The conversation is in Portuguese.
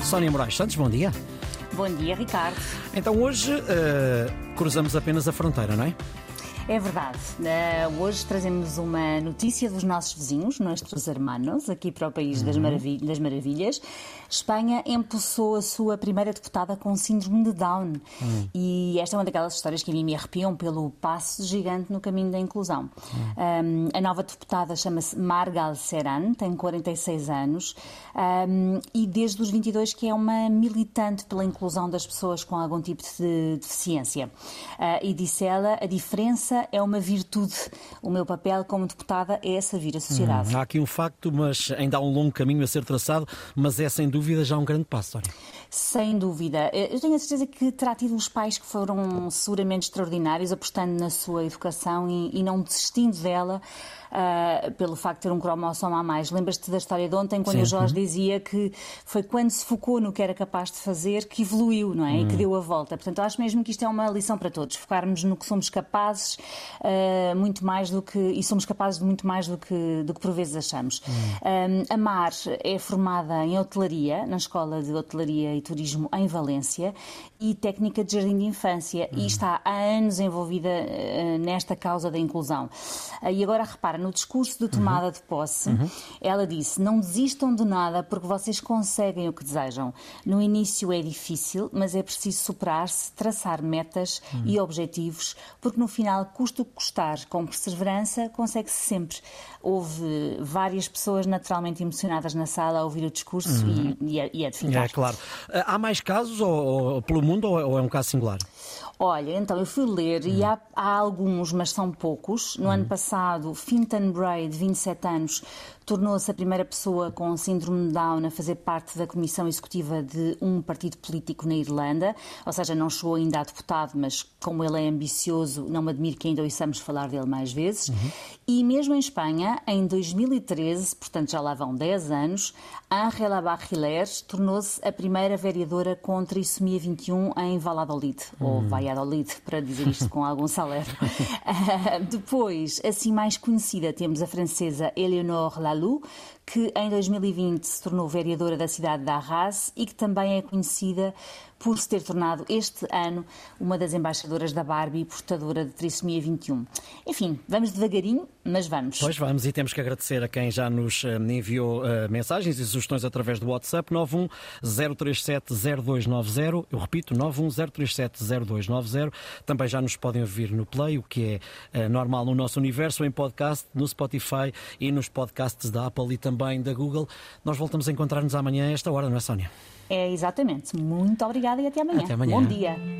Sónia Moraes Santos, bom dia. Bom dia, Ricardo. Então hoje uh, cruzamos apenas a fronteira, não é? É verdade. Uh, hoje trazemos uma notícia dos nossos vizinhos, nossos hermanos, aqui para o País das, Maravilhas, das Maravilhas. Espanha empossou a sua primeira deputada com síndrome de Down. Uhum. E esta é uma daquelas histórias que a mim me arrepiam pelo passo gigante no caminho da inclusão. Uhum. Um, a nova deputada chama-se Margal Seran, tem 46 anos um, e desde os 22 que é uma militante pela inclusão das pessoas com algum tipo de deficiência. Uh, e disse ela, a diferença é uma virtude. O meu papel como deputada é servir a sociedade. Hum, há aqui um facto, mas ainda há um longo caminho a ser traçado, mas é sem dúvida já um grande passo, Sónia. Sem dúvida. Eu tenho a certeza que terá tido os pais que foram seguramente extraordinários, apostando na sua educação e, e não desistindo dela uh, pelo facto de ter um cromossomo a mais. Lembras-te da história de ontem, quando Sim. o Jorge uhum. dizia que foi quando se focou no que era capaz de fazer que evoluiu, não é? Uhum. E que uhum. deu a volta. Portanto, acho mesmo que isto é uma lição para todos. Focarmos no que somos capazes, uh, muito mais do que. e somos capazes de muito mais do que, do que por vezes achamos. Uhum. a Mar é formada em hotelaria, na Escola de Hotelaria e Turismo em Valência, e técnica de jardim de infância, e está há anos envolvida uh, nesta causa da inclusão. e agora repara, no discurso de tomada uhum. de posse, uhum. ela disse: Não desistam de nada porque vocês conseguem o que desejam. No início é difícil, mas é preciso superar-se, traçar metas uhum. e objetivos, porque no final, custa o que custar, com perseverança, consegue-se sempre. Houve várias pessoas naturalmente emocionadas na sala a ouvir o discurso e, e, é, e é de ficar. É claro. Há mais casos ou, ou, pelo mundo ou é um caso singular? Olha, então eu fui ler e há, há alguns, mas são poucos. No ano passado, Fintan Bray, de 27 anos, tornou-se a primeira pessoa com síndrome de Down a fazer parte da comissão executiva de um partido político na Irlanda, ou seja, não chegou ainda a deputado, mas como ele é ambicioso, não me admiro que ainda ouçamos falar dele mais vezes. Uhum. E mesmo em Espanha, em 2013, portanto já lá vão 10 anos, Ángela Barriler tornou-se a primeira vereadora com trissomia 21 em Valladolid, uhum. ou hum. Valladolid, para dizer isto com algum saler. uh, depois, assim mais conhecida, temos a francesa Eleonore Lalou, que em 2020 se tornou vereadora da cidade de Arras e que também é conhecida por se ter tornado este ano uma das embaixadoras da Barbie, portadora de trissomia 21. Enfim, vamos devagarinho, mas vamos. Pois vamos, e temos que agradecer a quem já nos eh, enviou uh, mensagens e sugestões através do WhatsApp 910370290. Eu repito, 910370290. Também já nos podem ouvir no Play, o que é uh, normal no nosso universo, em podcast, no Spotify e nos podcasts da Apple e também da Google. Nós voltamos a encontrar-nos amanhã a esta hora, não é, Sónia? É exatamente. Muito obrigada e até amanhã. Até amanhã. Bom dia.